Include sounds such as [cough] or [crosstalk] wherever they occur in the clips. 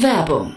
Werbung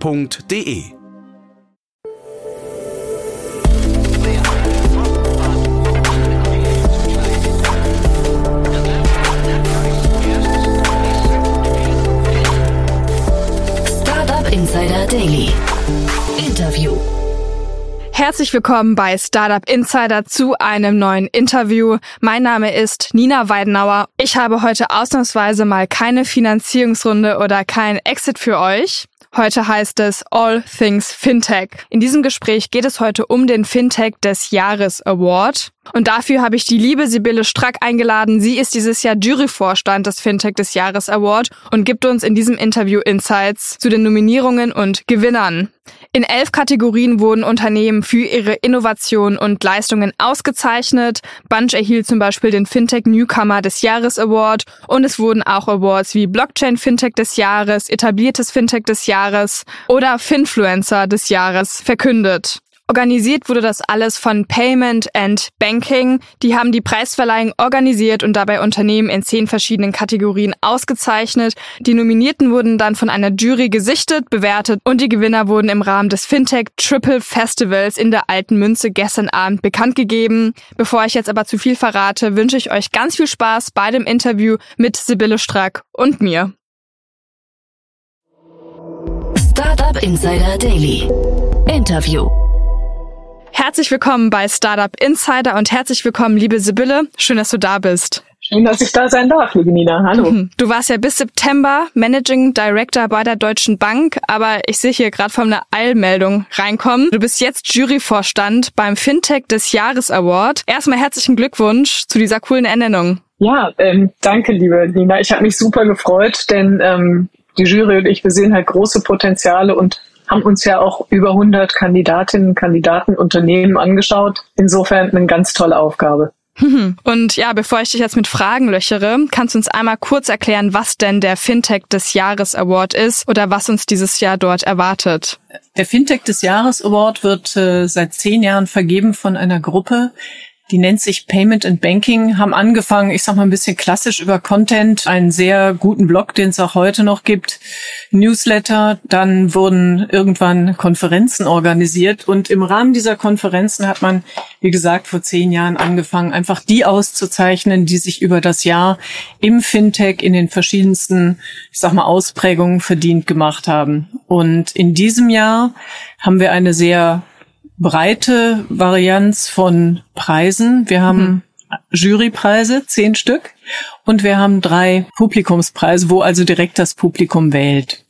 f.de. Startup Insider Daily. Interview. Herzlich willkommen bei Startup Insider zu einem neuen Interview. Mein Name ist Nina Weidenauer. Ich habe heute ausnahmsweise mal keine Finanzierungsrunde oder kein Exit für euch. Heute heißt es All Things Fintech. In diesem Gespräch geht es heute um den Fintech des Jahres Award. Und dafür habe ich die liebe Sibylle Strack eingeladen. Sie ist dieses Jahr Juryvorstand des Fintech des Jahres Award und gibt uns in diesem Interview Insights zu den Nominierungen und Gewinnern. In elf Kategorien wurden Unternehmen für ihre Innovation und Leistungen ausgezeichnet. Bunch erhielt zum Beispiel den Fintech Newcomer des Jahres Award und es wurden auch Awards wie Blockchain Fintech des Jahres, etabliertes Fintech des Jahres oder Finfluencer des Jahres verkündet. Organisiert wurde das alles von Payment and Banking. Die haben die Preisverleihung organisiert und dabei Unternehmen in zehn verschiedenen Kategorien ausgezeichnet. Die Nominierten wurden dann von einer Jury gesichtet, bewertet und die Gewinner wurden im Rahmen des Fintech Triple Festivals in der Alten Münze gestern Abend bekannt gegeben. Bevor ich jetzt aber zu viel verrate, wünsche ich euch ganz viel Spaß bei dem Interview mit Sibylle Strack und mir. Startup Insider Daily. Interview. Herzlich willkommen bei Startup Insider und herzlich willkommen, liebe Sibylle. Schön, dass du da bist. Schön, dass ich da sein darf, liebe Nina. Hallo. Mhm. Du warst ja bis September Managing Director bei der Deutschen Bank, aber ich sehe hier gerade von einer Eilmeldung reinkommen. Du bist jetzt Juryvorstand beim Fintech des Jahres Award. Erstmal herzlichen Glückwunsch zu dieser coolen Ernennung. Ja, ähm, danke, liebe Nina. Ich habe mich super gefreut, denn ähm, die Jury und ich, wir sehen halt große Potenziale und haben uns ja auch über 100 Kandidatinnen, Kandidaten, Unternehmen angeschaut. Insofern eine ganz tolle Aufgabe. [laughs] Und ja, bevor ich dich jetzt mit Fragen löchere, kannst du uns einmal kurz erklären, was denn der Fintech des Jahres Award ist oder was uns dieses Jahr dort erwartet? Der Fintech des Jahres Award wird äh, seit zehn Jahren vergeben von einer Gruppe, die nennt sich Payment and Banking, haben angefangen, ich sag mal ein bisschen klassisch über Content, einen sehr guten Blog, den es auch heute noch gibt, Newsletter, dann wurden irgendwann Konferenzen organisiert und im Rahmen dieser Konferenzen hat man, wie gesagt, vor zehn Jahren angefangen, einfach die auszuzeichnen, die sich über das Jahr im Fintech in den verschiedensten, ich sag mal, Ausprägungen verdient gemacht haben. Und in diesem Jahr haben wir eine sehr breite Varianz von Preisen. Wir haben mhm. Jurypreise, zehn Stück, und wir haben drei Publikumspreise, wo also direkt das Publikum wählt.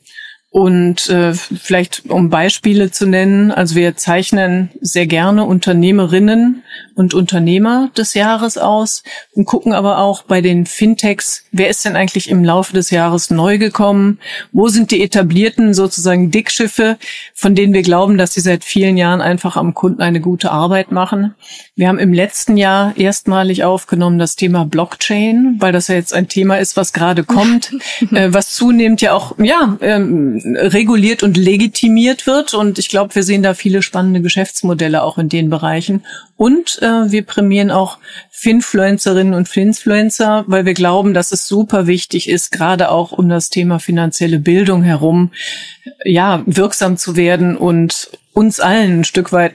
Und äh, vielleicht um Beispiele zu nennen, also wir zeichnen sehr gerne Unternehmerinnen und Unternehmer des Jahres aus und gucken aber auch bei den Fintechs, wer ist denn eigentlich im Laufe des Jahres neu gekommen? Wo sind die etablierten sozusagen Dickschiffe, von denen wir glauben, dass sie seit vielen Jahren einfach am Kunden eine gute Arbeit machen? Wir haben im letzten Jahr erstmalig aufgenommen das Thema Blockchain, weil das ja jetzt ein Thema ist, was gerade kommt, [laughs] äh, was zunehmend ja auch ja ähm, reguliert und legitimiert wird. Und ich glaube, wir sehen da viele spannende Geschäftsmodelle auch in den Bereichen. Und äh, wir prämieren auch Finfluencerinnen und Finfluencer, weil wir glauben, dass es super wichtig ist, gerade auch um das Thema finanzielle Bildung herum, ja, wirksam zu werden und uns allen ein Stück weit,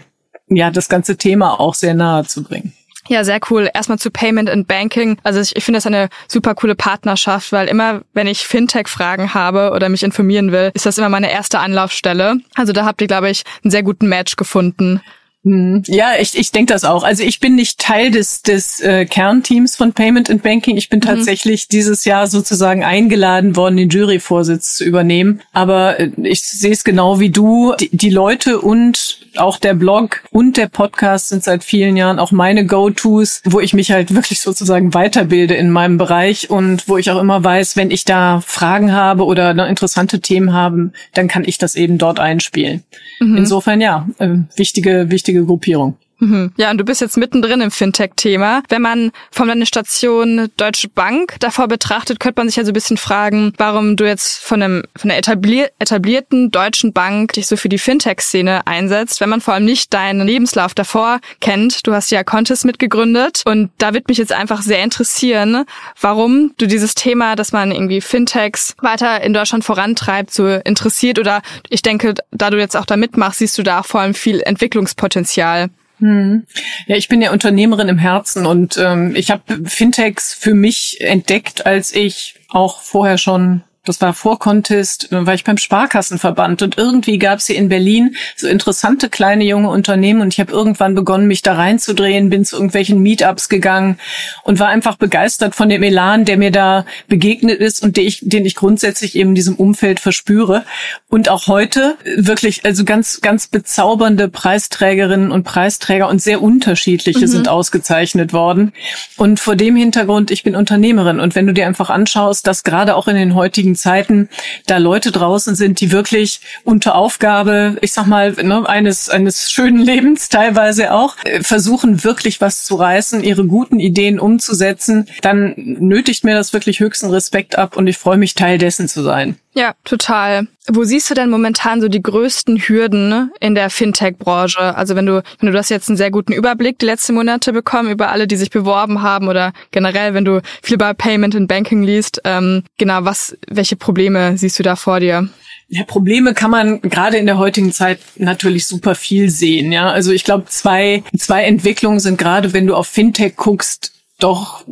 ja, das ganze Thema auch sehr nahe zu bringen. Ja, sehr cool. Erstmal zu Payment and Banking. Also ich, ich finde das eine super coole Partnerschaft, weil immer, wenn ich Fintech-Fragen habe oder mich informieren will, ist das immer meine erste Anlaufstelle. Also da habt ihr, glaube ich, einen sehr guten Match gefunden. Hm, ja, ich, ich denke das auch. Also ich bin nicht Teil des, des äh, Kernteams von Payment and Banking. Ich bin mhm. tatsächlich dieses Jahr sozusagen eingeladen worden, den Juryvorsitz zu übernehmen. Aber äh, ich sehe es genau wie du. Die, die Leute und auch der Blog und der Podcast sind seit vielen Jahren auch meine Go-Tos, wo ich mich halt wirklich sozusagen weiterbilde in meinem Bereich und wo ich auch immer weiß, wenn ich da Fragen habe oder ne, interessante Themen haben, dann kann ich das eben dort einspielen. Mhm. Insofern ja, äh, wichtige, wichtige Gruppierung. Mhm. Ja, und du bist jetzt mittendrin im Fintech-Thema. Wenn man von deiner Station Deutsche Bank davor betrachtet, könnte man sich ja so ein bisschen fragen, warum du jetzt von, einem, von einer etablier etablierten deutschen Bank dich so für die Fintech-Szene einsetzt, wenn man vor allem nicht deinen Lebenslauf davor kennt. Du hast ja Contest mitgegründet und da wird mich jetzt einfach sehr interessieren, warum du dieses Thema, dass man irgendwie Fintechs weiter in Deutschland vorantreibt, so interessiert oder ich denke, da du jetzt auch da mitmachst, siehst du da vor allem viel Entwicklungspotenzial. Hm. Ja, ich bin ja Unternehmerin im Herzen und ähm, ich habe Fintechs für mich entdeckt, als ich auch vorher schon das war vor Contest, war ich beim Sparkassenverband und irgendwie gab es hier in Berlin so interessante kleine junge Unternehmen und ich habe irgendwann begonnen, mich da reinzudrehen, bin zu irgendwelchen Meetups gegangen und war einfach begeistert von dem Elan, der mir da begegnet ist und den ich, den ich grundsätzlich eben in diesem Umfeld verspüre. Und auch heute wirklich, also ganz, ganz bezaubernde Preisträgerinnen und Preisträger und sehr unterschiedliche mhm. sind ausgezeichnet worden. Und vor dem Hintergrund, ich bin Unternehmerin und wenn du dir einfach anschaust, dass gerade auch in den heutigen heutigen Zeiten da Leute draußen sind, die wirklich unter Aufgabe, ich sag mal, ne, eines, eines schönen [laughs] Lebens teilweise auch, äh, versuchen wirklich was zu reißen, ihre guten Ideen umzusetzen, dann nötigt mir das wirklich höchsten Respekt ab und ich freue mich, Teil dessen zu sein. Ja, total. Wo siehst du denn momentan so die größten Hürden ne, in der Fintech-Branche? Also wenn du, wenn du das jetzt einen sehr guten Überblick die letzten Monate bekommen über alle, die sich beworben haben oder generell, wenn du viel bei Payment and Banking liest, ähm, genau, was, welche Probleme siehst du da vor dir? Ja, Probleme kann man gerade in der heutigen Zeit natürlich super viel sehen. Ja, also ich glaube, zwei, zwei Entwicklungen sind gerade, wenn du auf Fintech guckst, doch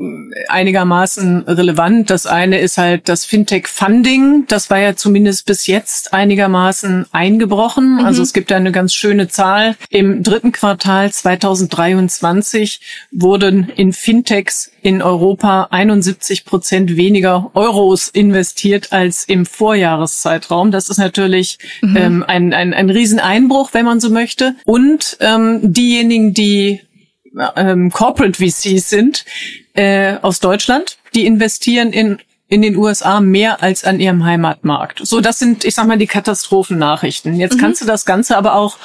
einigermaßen relevant. Das eine ist halt das Fintech-Funding. Das war ja zumindest bis jetzt einigermaßen eingebrochen. Mhm. Also es gibt da eine ganz schöne Zahl. Im dritten Quartal 2023 wurden in Fintechs in Europa 71 Prozent weniger Euros investiert als im Vorjahreszeitraum. Das ist natürlich mhm. ähm, ein, ein, ein Rieseneinbruch, wenn man so möchte. Und ähm, diejenigen, die ähm, Corporate VCs sind äh, aus Deutschland, die investieren in in den USA mehr als an ihrem Heimatmarkt. So, das sind, ich sag mal, die Katastrophennachrichten. Jetzt mhm. kannst du das Ganze aber auch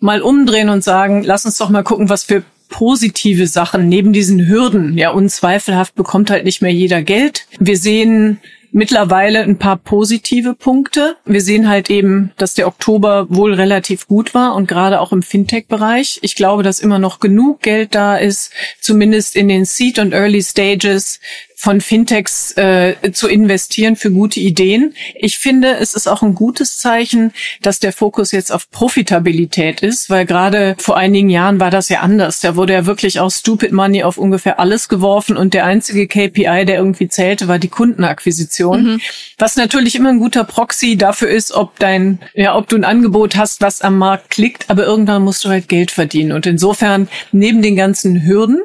mal umdrehen und sagen, lass uns doch mal gucken, was für positive Sachen neben diesen Hürden. Ja, unzweifelhaft bekommt halt nicht mehr jeder Geld. Wir sehen mittlerweile ein paar positive Punkte. Wir sehen halt eben, dass der Oktober wohl relativ gut war und gerade auch im Fintech-Bereich. Ich glaube, dass immer noch genug Geld da ist, zumindest in den Seed- und Early Stages von Fintechs äh, zu investieren für gute Ideen. Ich finde, es ist auch ein gutes Zeichen, dass der Fokus jetzt auf Profitabilität ist, weil gerade vor einigen Jahren war das ja anders. Da wurde ja wirklich auch Stupid Money auf ungefähr alles geworfen und der einzige KPI, der irgendwie zählte, war die Kundenakquisition. Mhm. Was natürlich immer ein guter Proxy dafür ist, ob dein, ja, ob du ein Angebot hast, was am Markt klickt, aber irgendwann musst du halt Geld verdienen. Und insofern, neben den ganzen Hürden,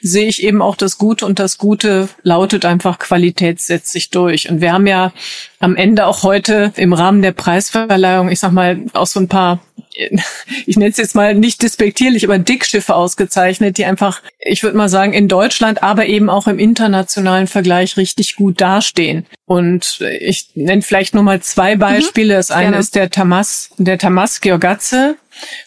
sehe ich eben auch das Gute und das Gute lautet einfach Qualität setzt sich durch. Und wir haben ja am Ende auch heute im Rahmen der Preisverleihung, ich sag mal, auch so ein paar, [laughs] ich nenne es jetzt mal nicht despektierlich, aber Dickschiffe ausgezeichnet, die einfach, ich würde mal sagen, in Deutschland, aber eben auch im internationalen Vergleich richtig gut dastehen. Und ich nenne vielleicht nur mal zwei mhm. Beispiele. Das eine Gerne. ist der Tamas, der Tamas Georgatze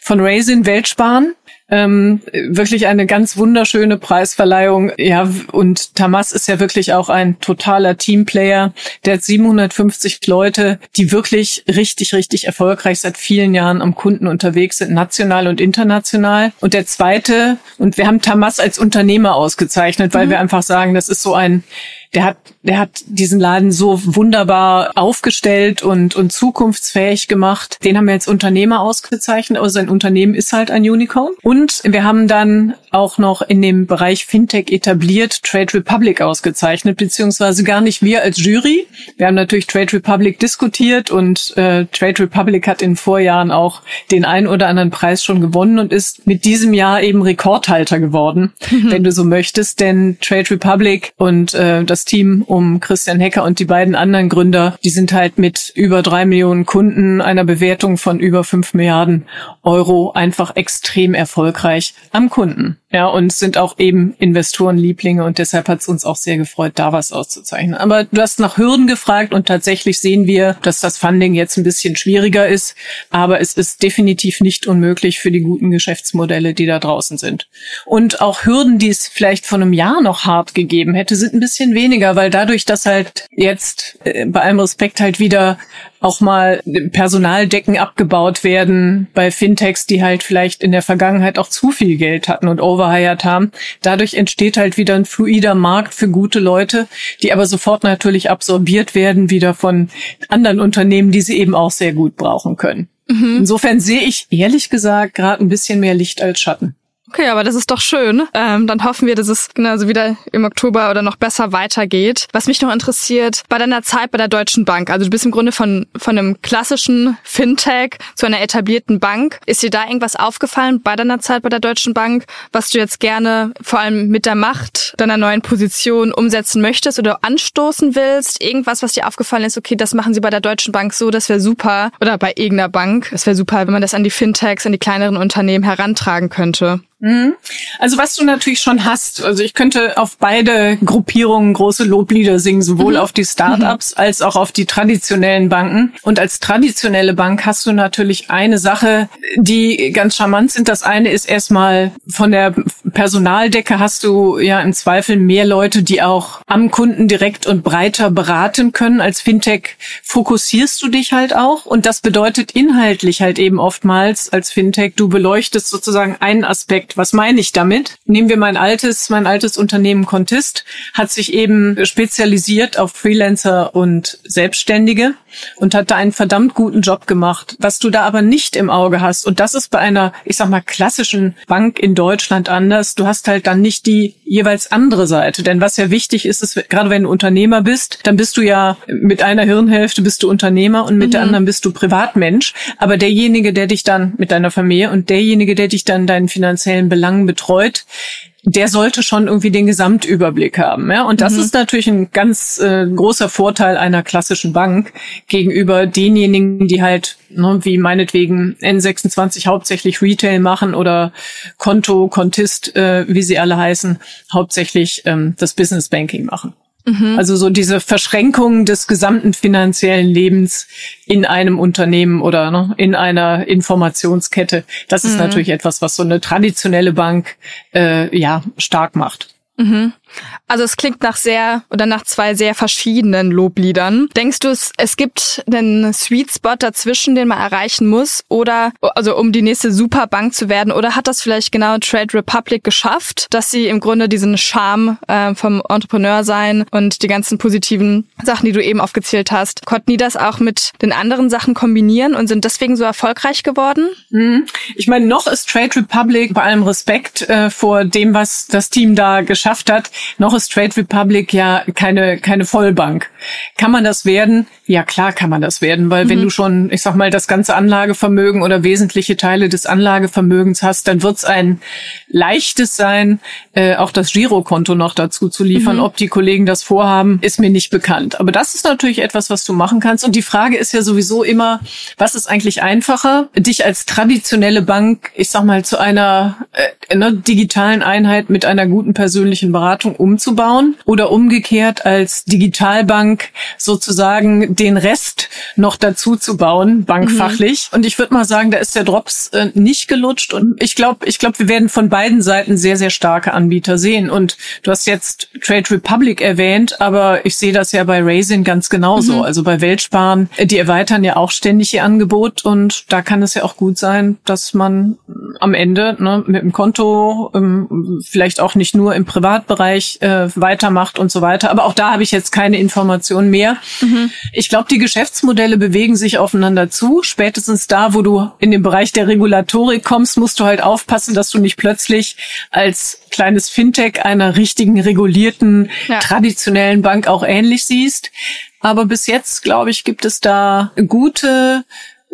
von Raisin Weltsparen ähm, wirklich eine ganz wunderschöne Preisverleihung. Ja, und Tamas ist ja wirklich auch ein totaler Teamplayer. Der hat 750 Leute, die wirklich richtig, richtig erfolgreich seit vielen Jahren am Kunden unterwegs sind, national und international. Und der zweite, und wir haben Tamas als Unternehmer ausgezeichnet, weil mhm. wir einfach sagen, das ist so ein der hat, der hat diesen Laden so wunderbar aufgestellt und, und zukunftsfähig gemacht. Den haben wir jetzt Unternehmer ausgezeichnet, also sein Unternehmen ist halt ein Unicorn. Und wir haben dann auch noch in dem Bereich Fintech etabliert Trade Republic ausgezeichnet, beziehungsweise gar nicht wir als Jury. Wir haben natürlich Trade Republic diskutiert und äh, Trade Republic hat in Vorjahren auch den ein oder anderen Preis schon gewonnen und ist mit diesem Jahr eben Rekordhalter geworden, mhm. wenn du so möchtest. Denn Trade Republic und äh, das Team um Christian Hecker und die beiden anderen Gründer, die sind halt mit über drei Millionen Kunden, einer Bewertung von über fünf Milliarden Euro einfach extrem erfolgreich am Kunden. Ja, und sind auch eben Investorenlieblinge und deshalb hat es uns auch sehr gefreut, da was auszuzeichnen. Aber du hast nach Hürden gefragt und tatsächlich sehen wir, dass das Funding jetzt ein bisschen schwieriger ist, aber es ist definitiv nicht unmöglich für die guten Geschäftsmodelle, die da draußen sind. Und auch Hürden, die es vielleicht vor einem Jahr noch hart gegeben hätte, sind ein bisschen weniger, weil dadurch, dass halt jetzt äh, bei allem Respekt halt wieder auch mal Personaldecken abgebaut werden bei Fintechs, die halt vielleicht in der Vergangenheit auch zu viel Geld hatten und overhired haben. Dadurch entsteht halt wieder ein fluider Markt für gute Leute, die aber sofort natürlich absorbiert werden wieder von anderen Unternehmen, die sie eben auch sehr gut brauchen können. Mhm. Insofern sehe ich ehrlich gesagt gerade ein bisschen mehr Licht als Schatten. Okay, aber das ist doch schön. Ähm, dann hoffen wir, dass es genauso wieder im Oktober oder noch besser weitergeht. Was mich noch interessiert, bei deiner Zeit bei der Deutschen Bank, also du bist im Grunde von, von einem klassischen Fintech zu einer etablierten Bank. Ist dir da irgendwas aufgefallen bei deiner Zeit bei der Deutschen Bank, was du jetzt gerne vor allem mit der Macht deiner neuen Position umsetzen möchtest oder anstoßen willst? Irgendwas, was dir aufgefallen ist, okay, das machen sie bei der Deutschen Bank so, das wäre super. Oder bei irgendeiner Bank. Es wäre super, wenn man das an die Fintechs, an die kleineren Unternehmen herantragen könnte. Mhm. Also was du natürlich schon hast, also ich könnte auf beide Gruppierungen große Loblieder singen, sowohl mhm. auf die Startups mhm. als auch auf die traditionellen Banken. Und als traditionelle Bank hast du natürlich eine Sache, die ganz charmant sind. Das eine ist erstmal von der Personaldecke hast du ja im Zweifel mehr Leute, die auch am Kunden direkt und breiter beraten können. Als Fintech fokussierst du dich halt auch und das bedeutet inhaltlich halt eben oftmals als Fintech, du beleuchtest sozusagen einen Aspekt Projekt. Was meine ich damit? Nehmen wir mein altes, mein altes Unternehmen Contist, hat sich eben spezialisiert auf Freelancer und Selbstständige und hat da einen verdammt guten Job gemacht. Was du da aber nicht im Auge hast, und das ist bei einer, ich sag mal, klassischen Bank in Deutschland anders, du hast halt dann nicht die jeweils andere Seite. Denn was ja wichtig ist, ist, gerade wenn du Unternehmer bist, dann bist du ja mit einer Hirnhälfte bist du Unternehmer und mit mhm. der anderen bist du Privatmensch. Aber derjenige, der dich dann mit deiner Familie und derjenige, der dich dann deinen finanziellen Belangen betreut, der sollte schon irgendwie den Gesamtüberblick haben. Ja? Und das mhm. ist natürlich ein ganz äh, großer Vorteil einer klassischen Bank gegenüber denjenigen, die halt, ne, wie meinetwegen N26 hauptsächlich Retail machen oder Konto, Kontist, äh, wie sie alle heißen, hauptsächlich ähm, das Business Banking machen. Mhm. Also so diese Verschränkung des gesamten finanziellen Lebens in einem Unternehmen oder ne, in einer Informationskette. Das ist mhm. natürlich etwas, was so eine traditionelle Bank äh, ja stark macht. Mhm. Also es klingt nach sehr oder nach zwei sehr verschiedenen Lobliedern. Denkst du, es, gibt einen Sweet Spot dazwischen, den man erreichen muss, oder also um die nächste Superbank zu werden, oder hat das vielleicht genau Trade Republic geschafft, dass sie im Grunde diesen Charme äh, vom Entrepreneur sein und die ganzen positiven Sachen, die du eben aufgezählt hast, konnten die das auch mit den anderen Sachen kombinieren und sind deswegen so erfolgreich geworden? Mhm. Ich meine, noch ist Trade Republic bei allem Respekt äh, vor dem, was das Team da geschafft hat noch ist Trade Republic ja keine, keine Vollbank. Kann man das werden? Ja, klar kann man das werden, weil mhm. wenn du schon, ich sag mal, das ganze Anlagevermögen oder wesentliche Teile des Anlagevermögens hast, dann wird es ein leichtes sein, äh, auch das Girokonto noch dazu zu liefern. Mhm. Ob die Kollegen das vorhaben, ist mir nicht bekannt. Aber das ist natürlich etwas, was du machen kannst. Und die Frage ist ja sowieso immer, was ist eigentlich einfacher, dich als traditionelle Bank, ich sag mal, zu einer äh, ne, digitalen Einheit mit einer guten persönlichen Beratung Beratung umzubauen oder umgekehrt als Digitalbank sozusagen den Rest noch dazu zu bauen, bankfachlich. Mhm. Und ich würde mal sagen, da ist der Drops äh, nicht gelutscht. Und ich glaube, ich glaube, wir werden von beiden Seiten sehr, sehr starke Anbieter sehen. Und du hast jetzt Trade Republic erwähnt, aber ich sehe das ja bei Raisin ganz genauso. Mhm. Also bei Weltsparen, äh, die erweitern ja auch ständig ihr Angebot und da kann es ja auch gut sein, dass man am Ende ne, mit dem Konto ähm, vielleicht auch nicht nur im Privatbereich Bereich äh, weitermacht und so weiter. Aber auch da habe ich jetzt keine Informationen mehr. Mhm. Ich glaube, die Geschäftsmodelle bewegen sich aufeinander zu. Spätestens da, wo du in den Bereich der Regulatorik kommst, musst du halt aufpassen, dass du nicht plötzlich als kleines Fintech einer richtigen regulierten ja. traditionellen Bank auch ähnlich siehst. Aber bis jetzt, glaube ich, gibt es da gute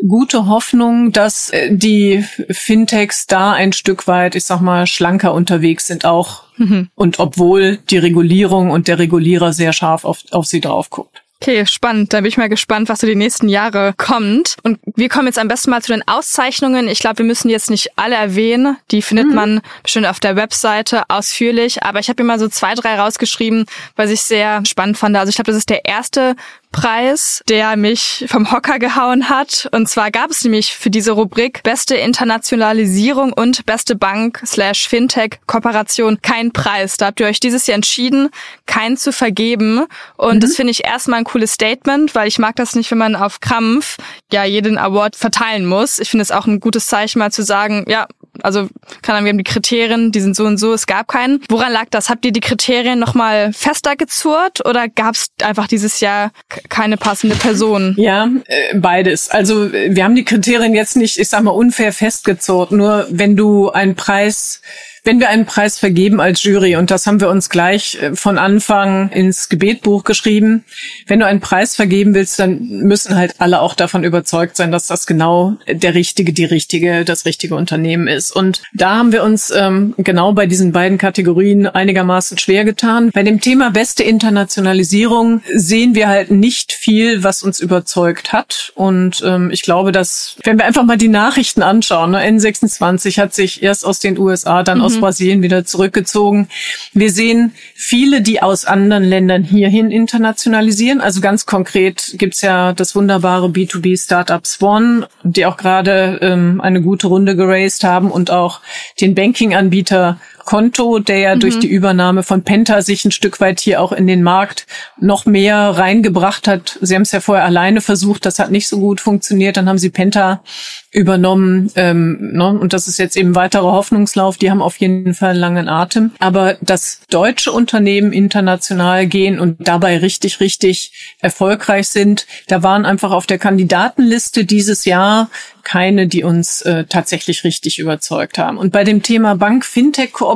gute Hoffnung, dass äh, die Fintechs da ein Stück weit, ich sag mal, schlanker unterwegs sind auch. Mhm. Und obwohl die Regulierung und der Regulierer sehr scharf auf, auf sie drauf guckt. Okay, spannend. Da bin ich mal gespannt, was so die nächsten Jahre kommt. Und wir kommen jetzt am besten mal zu den Auszeichnungen. Ich glaube, wir müssen jetzt nicht alle erwähnen. Die findet mhm. man bestimmt auf der Webseite ausführlich. Aber ich habe mir mal so zwei, drei rausgeschrieben, weil ich sehr spannend fand. Also ich glaube, das ist der erste Preis, der mich vom Hocker gehauen hat. Und zwar gab es nämlich für diese Rubrik Beste Internationalisierung und Beste Bank slash Fintech Kooperation keinen Preis. Da habt ihr euch dieses Jahr entschieden, keinen zu vergeben. Und mhm. das finde ich erstmal ein cooles Statement, weil ich mag das nicht, wenn man auf Krampf ja jeden Award verteilen muss. Ich finde es auch ein gutes Zeichen, mal zu sagen, ja, also kann wir haben die Kriterien, die sind so und so, es gab keinen. Woran lag das? Habt ihr die Kriterien nochmal fester gezurrt oder gab es einfach dieses Jahr keine passende Person? Ja, äh, beides. Also wir haben die Kriterien jetzt nicht, ich sag mal, unfair festgezurrt. Nur wenn du einen Preis wenn wir einen Preis vergeben als Jury, und das haben wir uns gleich äh, von Anfang ins Gebetbuch geschrieben, wenn du einen Preis vergeben willst, dann müssen halt alle auch davon überzeugt sein, dass das genau der richtige, die richtige, das richtige Unternehmen ist. Und da haben wir uns ähm, genau bei diesen beiden Kategorien einigermaßen schwer getan. Bei dem Thema beste Internationalisierung sehen wir halt nicht viel, was uns überzeugt hat. Und ähm, ich glaube, dass, wenn wir einfach mal die Nachrichten anschauen, ne, N26 hat sich erst aus den USA, dann mhm. aus aus Brasilien wieder zurückgezogen. Wir sehen viele, die aus anderen Ländern hierhin internationalisieren. Also ganz konkret gibt's ja das wunderbare B2B-Startup Swan, die auch gerade ähm, eine gute Runde geraced haben und auch den Banking-Anbieter Konto, der ja mhm. durch die Übernahme von Penta sich ein Stück weit hier auch in den Markt noch mehr reingebracht hat. Sie haben es ja vorher alleine versucht, das hat nicht so gut funktioniert. Dann haben sie Penta übernommen ähm, ne? und das ist jetzt eben weiterer Hoffnungslauf. Die haben auf jeden Fall einen langen Atem. Aber dass deutsche Unternehmen international gehen und dabei richtig, richtig erfolgreich sind, da waren einfach auf der Kandidatenliste dieses Jahr keine, die uns äh, tatsächlich richtig überzeugt haben. Und bei dem Thema Bank-Fintech-Kooperation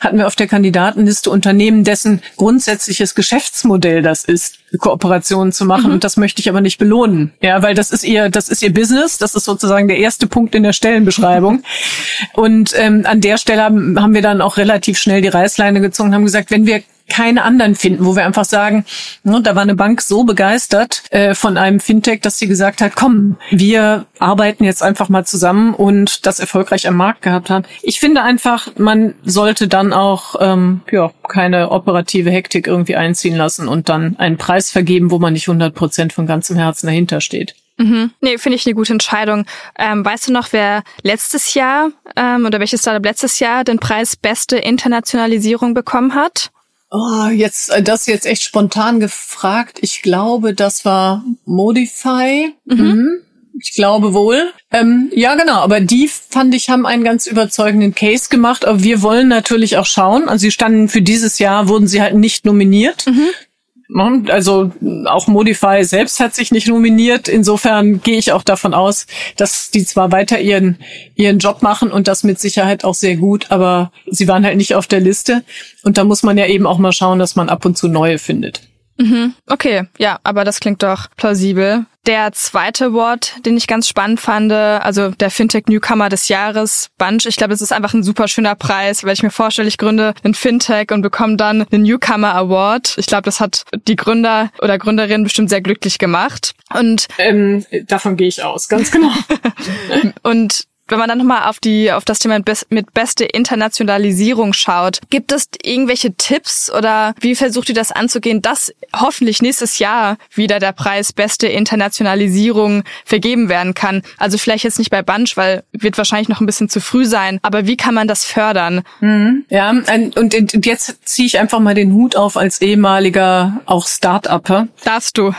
hatten wir auf der Kandidatenliste Unternehmen, dessen grundsätzliches Geschäftsmodell das ist, Kooperationen zu machen. Mhm. Und das möchte ich aber nicht belohnen. Ja, weil das ist ihr, das ist ihr Business. Das ist sozusagen der erste Punkt in der Stellenbeschreibung. [laughs] Und ähm, an der Stelle haben, haben wir dann auch relativ schnell die Reißleine gezogen und haben gesagt, wenn wir keine anderen finden, wo wir einfach sagen, ne, da war eine Bank so begeistert äh, von einem Fintech, dass sie gesagt hat, komm, wir arbeiten jetzt einfach mal zusammen und das erfolgreich am Markt gehabt haben. Ich finde einfach, man sollte dann auch ähm, ja keine operative Hektik irgendwie einziehen lassen und dann einen Preis vergeben, wo man nicht 100 Prozent von ganzem Herzen dahinter steht. Mhm. Nee, finde ich eine gute Entscheidung. Ähm, weißt du noch, wer letztes Jahr ähm, oder welches Startup letztes Jahr den Preis Beste Internationalisierung bekommen hat? Oh, jetzt äh, das jetzt echt spontan gefragt. Ich glaube, das war Modify. Mhm. mhm. Ich glaube wohl. Ähm, ja, genau. Aber die fand ich haben einen ganz überzeugenden Case gemacht. Aber wir wollen natürlich auch schauen. Also sie standen für dieses Jahr wurden sie halt nicht nominiert. Mhm. Ne? Also auch Modify selbst hat sich nicht nominiert. Insofern gehe ich auch davon aus, dass die zwar weiter ihren, ihren Job machen und das mit Sicherheit auch sehr gut, aber sie waren halt nicht auf der Liste. Und da muss man ja eben auch mal schauen, dass man ab und zu neue findet. Mhm. Okay, ja, aber das klingt doch plausibel. Der zweite Award, den ich ganz spannend fand, also der Fintech Newcomer des Jahres, Bunch. Ich glaube, es ist einfach ein super schöner Preis, weil ich mir vorstelle, ich gründe ein Fintech und bekomme dann den Newcomer Award. Ich glaube, das hat die Gründer oder Gründerin bestimmt sehr glücklich gemacht. Und ähm, davon gehe ich aus, ganz genau. [laughs] und wenn man dann nochmal auf die, auf das Thema mit beste Internationalisierung schaut, gibt es irgendwelche Tipps oder wie versucht ihr das anzugehen, dass hoffentlich nächstes Jahr wieder der Preis beste Internationalisierung vergeben werden kann? Also vielleicht jetzt nicht bei Bunch, weil wird wahrscheinlich noch ein bisschen zu früh sein, aber wie kann man das fördern? Mhm. Ja, und jetzt ziehe ich einfach mal den Hut auf als ehemaliger auch Start-Upper. Darfst du.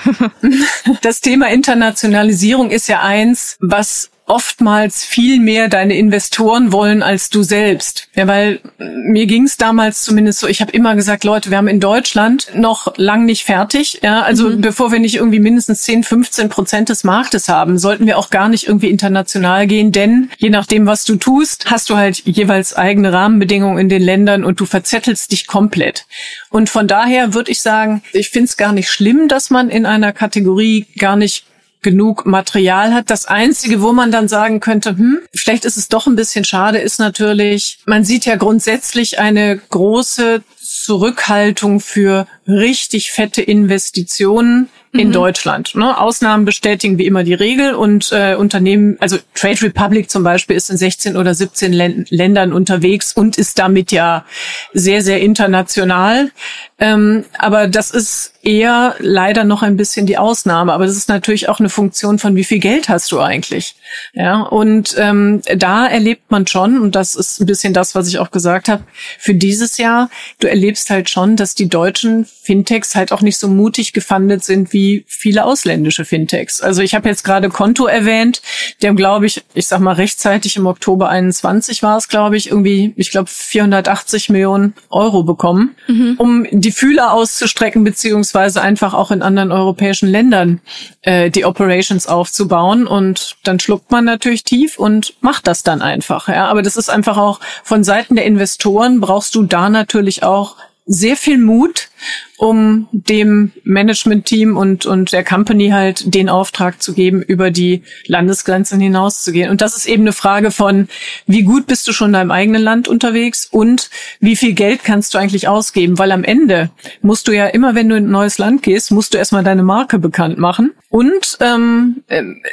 [laughs] das Thema Internationalisierung ist ja eins, was oftmals viel mehr deine Investoren wollen als du selbst. Ja, weil mir ging es damals zumindest so, ich habe immer gesagt, Leute, wir haben in Deutschland noch lang nicht fertig. Ja, also mhm. bevor wir nicht irgendwie mindestens 10, 15 Prozent des Marktes haben, sollten wir auch gar nicht irgendwie international gehen, denn je nachdem, was du tust, hast du halt jeweils eigene Rahmenbedingungen in den Ländern und du verzettelst dich komplett. Und von daher würde ich sagen, ich finde es gar nicht schlimm, dass man in einer Kategorie gar nicht genug Material hat. Das Einzige, wo man dann sagen könnte, hm, vielleicht ist es doch ein bisschen schade, ist natürlich, man sieht ja grundsätzlich eine große Zurückhaltung für richtig fette Investitionen in mhm. Deutschland. Ne? Ausnahmen bestätigen wie immer die Regel und äh, Unternehmen, also Trade Republic zum Beispiel ist in 16 oder 17 Län Ländern unterwegs und ist damit ja sehr, sehr international. Ähm, aber das ist eher leider noch ein bisschen die Ausnahme. Aber das ist natürlich auch eine Funktion von, wie viel Geld hast du eigentlich? Ja, und ähm, da erlebt man schon, und das ist ein bisschen das, was ich auch gesagt habe, für dieses Jahr, du erlebst halt schon, dass die deutschen Fintechs halt auch nicht so mutig gefundet sind wie viele ausländische Fintechs. Also ich habe jetzt gerade Konto erwähnt, die haben, glaube ich, ich sag mal rechtzeitig im Oktober 21 war es, glaube ich, irgendwie, ich glaube 480 Millionen Euro bekommen, mhm. um die Fühler auszustrecken, beziehungsweise einfach auch in anderen europäischen Ländern äh, die Operations aufzubauen. Und dann schluckt man natürlich tief und macht das dann einfach. Ja, aber das ist einfach auch von Seiten der Investoren brauchst du da natürlich auch sehr viel Mut, um dem Management-Team und, und der Company halt den Auftrag zu geben, über die Landesgrenzen hinauszugehen. Und das ist eben eine Frage von, wie gut bist du schon in deinem eigenen Land unterwegs und wie viel Geld kannst du eigentlich ausgeben? Weil am Ende musst du ja immer, wenn du in ein neues Land gehst, musst du erstmal deine Marke bekannt machen. Und ähm,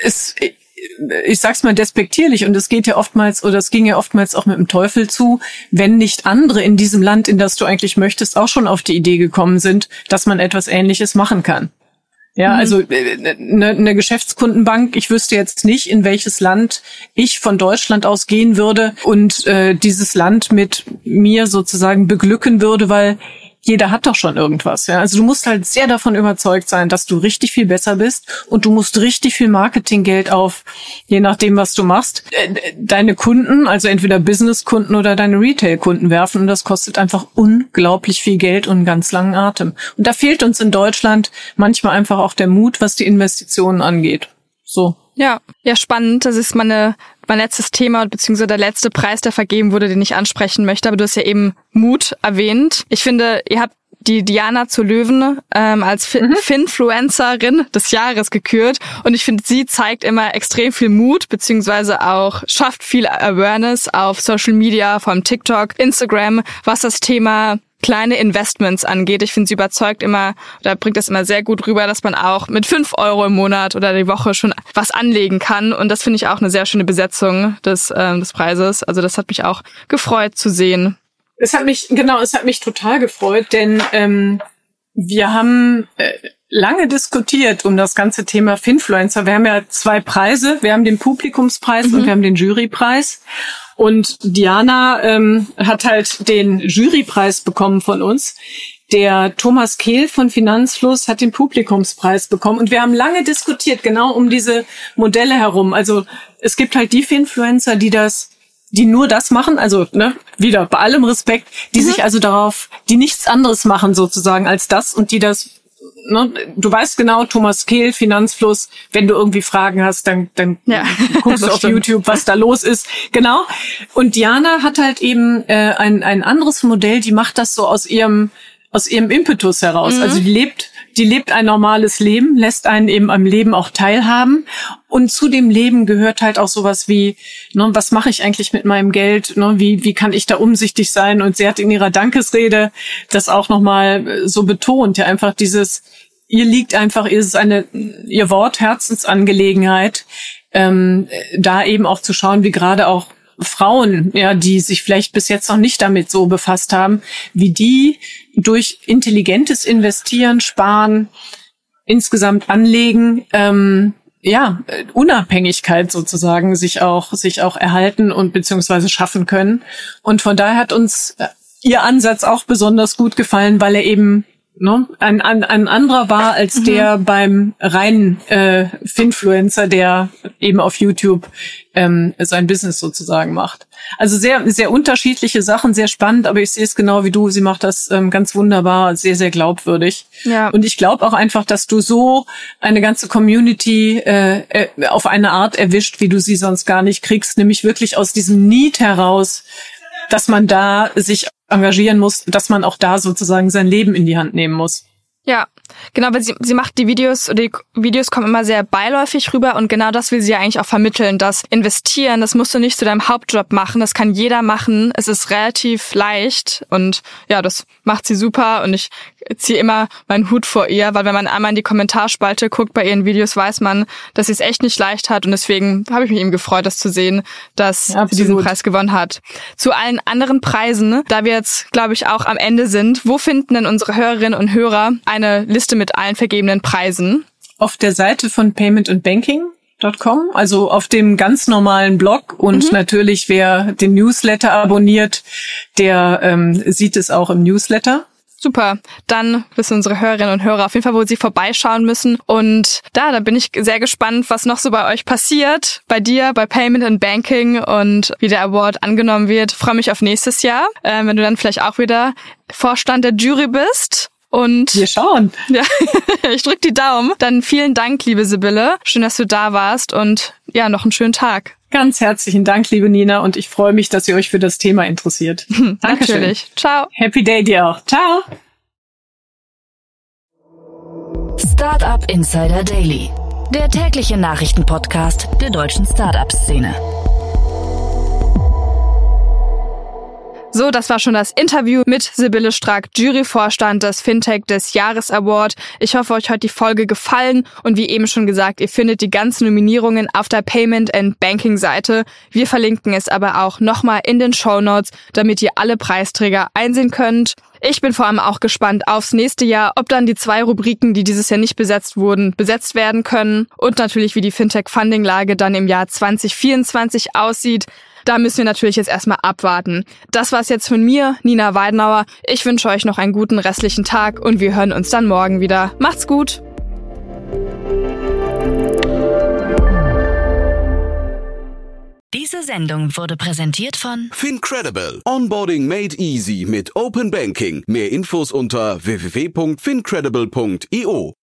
es ich sag's mal despektierlich und es geht ja oftmals oder es ging ja oftmals auch mit dem Teufel zu, wenn nicht andere in diesem Land, in das du eigentlich möchtest, auch schon auf die Idee gekommen sind, dass man etwas Ähnliches machen kann. Ja, mhm. also eine, äh, eine Geschäftskundenbank, ich wüsste jetzt nicht, in welches Land ich von Deutschland aus gehen würde und äh, dieses Land mit mir sozusagen beglücken würde, weil jeder hat doch schon irgendwas. Ja? Also du musst halt sehr davon überzeugt sein, dass du richtig viel besser bist und du musst richtig viel Marketinggeld auf, je nachdem, was du machst, äh, deine Kunden, also entweder Businesskunden oder deine Retail-Kunden werfen und das kostet einfach unglaublich viel Geld und einen ganz langen Atem. Und da fehlt uns in Deutschland manchmal einfach auch der Mut, was die Investitionen angeht. So. Ja, ja, spannend. Das ist meine mein letztes Thema beziehungsweise der letzte Preis, der vergeben wurde, den ich ansprechen möchte. Aber du hast ja eben Mut erwähnt. Ich finde, ihr habt die Diana zu Löwen ähm, als fin mhm. Finfluencerin des Jahres gekürt und ich finde, sie zeigt immer extrem viel Mut beziehungsweise auch schafft viel Awareness auf Social Media, vor allem TikTok, Instagram, was das Thema kleine Investments angeht. Ich finde, sie überzeugt immer, da bringt das immer sehr gut rüber, dass man auch mit fünf Euro im Monat oder die Woche schon was anlegen kann. Und das finde ich auch eine sehr schöne Besetzung des, ähm, des Preises. Also das hat mich auch gefreut zu sehen. Es hat mich, genau, es hat mich total gefreut, denn ähm, wir haben äh, lange diskutiert um das ganze Thema Finfluencer. Wir haben ja zwei Preise. Wir haben den Publikumspreis mhm. und wir haben den Jurypreis. Und Diana ähm, hat halt den Jurypreis bekommen von uns. Der Thomas Kehl von Finanzfluss hat den Publikumspreis bekommen. Und wir haben lange diskutiert, genau um diese Modelle herum. Also es gibt halt die Influencer, die das die nur das machen, also ne, wieder bei allem Respekt, die mhm. sich also darauf, die nichts anderes machen sozusagen als das und die das ne, du weißt genau, Thomas Kehl, Finanzfluss, wenn du irgendwie Fragen hast, dann, dann ja, [laughs] guckst du auf stimmt. YouTube, was da los ist. Genau. Und Diana hat halt eben äh, ein, ein anderes Modell, die macht das so aus ihrem, aus ihrem Impetus heraus. Mhm. Also die lebt, die lebt ein normales Leben, lässt einen eben am Leben auch teilhaben. Und zu dem Leben gehört halt auch sowas wie, ne, was mache ich eigentlich mit meinem Geld? Ne, wie, wie kann ich da umsichtig sein? Und sie hat in ihrer Dankesrede das auch nochmal so betont, ja, einfach dieses, ihr liegt einfach, ihr ist eine, ihr Wort Herzensangelegenheit, ähm, da eben auch zu schauen, wie gerade auch Frauen, ja, die sich vielleicht bis jetzt noch nicht damit so befasst haben, wie die durch intelligentes Investieren, Sparen, insgesamt Anlegen, ähm, ja, Unabhängigkeit sozusagen sich auch, sich auch erhalten und beziehungsweise schaffen können. Und von daher hat uns ihr Ansatz auch besonders gut gefallen, weil er eben ne, ein, ein, ein anderer war als mhm. der beim reinen äh, Finfluencer, der eben auf YouTube ähm, sein Business sozusagen macht. Also sehr, sehr unterschiedliche Sachen, sehr spannend, aber ich sehe es genau wie du. Sie macht das ähm, ganz wunderbar, sehr, sehr glaubwürdig. Ja. Und ich glaube auch einfach, dass du so eine ganze Community äh, äh, auf eine Art erwischt, wie du sie sonst gar nicht kriegst, nämlich wirklich aus diesem Need heraus, dass man da sich engagieren muss, dass man auch da sozusagen sein Leben in die Hand nehmen muss. Ja, genau, weil sie, sie macht die Videos, oder die Videos kommen immer sehr beiläufig rüber und genau das will sie ja eigentlich auch vermitteln, dass investieren, das musst du nicht zu deinem Hauptjob machen, das kann jeder machen, es ist relativ leicht und ja, das macht sie super und ich ziehe immer meinen Hut vor ihr, weil wenn man einmal in die Kommentarspalte guckt bei ihren Videos, weiß man, dass sie es echt nicht leicht hat und deswegen habe ich mich eben gefreut, das zu sehen, dass ja, sie diesen Preis gewonnen hat. Zu allen anderen Preisen, da wir jetzt, glaube ich, auch am Ende sind, wo finden denn unsere Hörerinnen und Hörer eine Liste mit allen vergebenen Preisen? Auf der Seite von Payment and Banking Com, also auf dem ganz normalen Blog und mhm. natürlich wer den Newsletter abonniert, der ähm, sieht es auch im Newsletter. Super. Dann wissen unsere Hörerinnen und Hörer auf jeden Fall, wo sie vorbeischauen müssen. Und da, da bin ich sehr gespannt, was noch so bei euch passiert. Bei dir, bei Payment and Banking und wie der Award angenommen wird. Freue mich auf nächstes Jahr, äh, wenn du dann vielleicht auch wieder Vorstand der Jury bist. Und wir schauen. [laughs] Ja, ich drück die Daumen. Dann vielen Dank, liebe Sibylle. Schön, dass du da warst und ja, noch einen schönen Tag. Ganz herzlichen Dank, liebe Nina, und ich freue mich, dass ihr euch für das Thema interessiert. [laughs] Dankeschön. Natürlich. Ciao. Happy Day dir auch. Ciao. Startup Insider Daily, der tägliche Nachrichtenpodcast der deutschen Startup-Szene. So, das war schon das Interview mit Sibylle Strack, Juryvorstand des Fintech des Jahres Award. Ich hoffe, euch hat die Folge gefallen und wie eben schon gesagt, ihr findet die ganzen Nominierungen auf der Payment and Banking Seite. Wir verlinken es aber auch nochmal in den Show Notes, damit ihr alle Preisträger einsehen könnt. Ich bin vor allem auch gespannt aufs nächste Jahr, ob dann die zwei Rubriken, die dieses Jahr nicht besetzt wurden, besetzt werden können und natürlich wie die Fintech Funding Lage dann im Jahr 2024 aussieht. Da müssen wir natürlich jetzt erstmal abwarten. Das war's jetzt von mir, Nina Weidenauer. Ich wünsche euch noch einen guten restlichen Tag und wir hören uns dann morgen wieder. Macht's gut! Diese Sendung wurde präsentiert von Fincredible. Onboarding made easy mit Open Banking. Mehr Infos unter www.fincredible.io.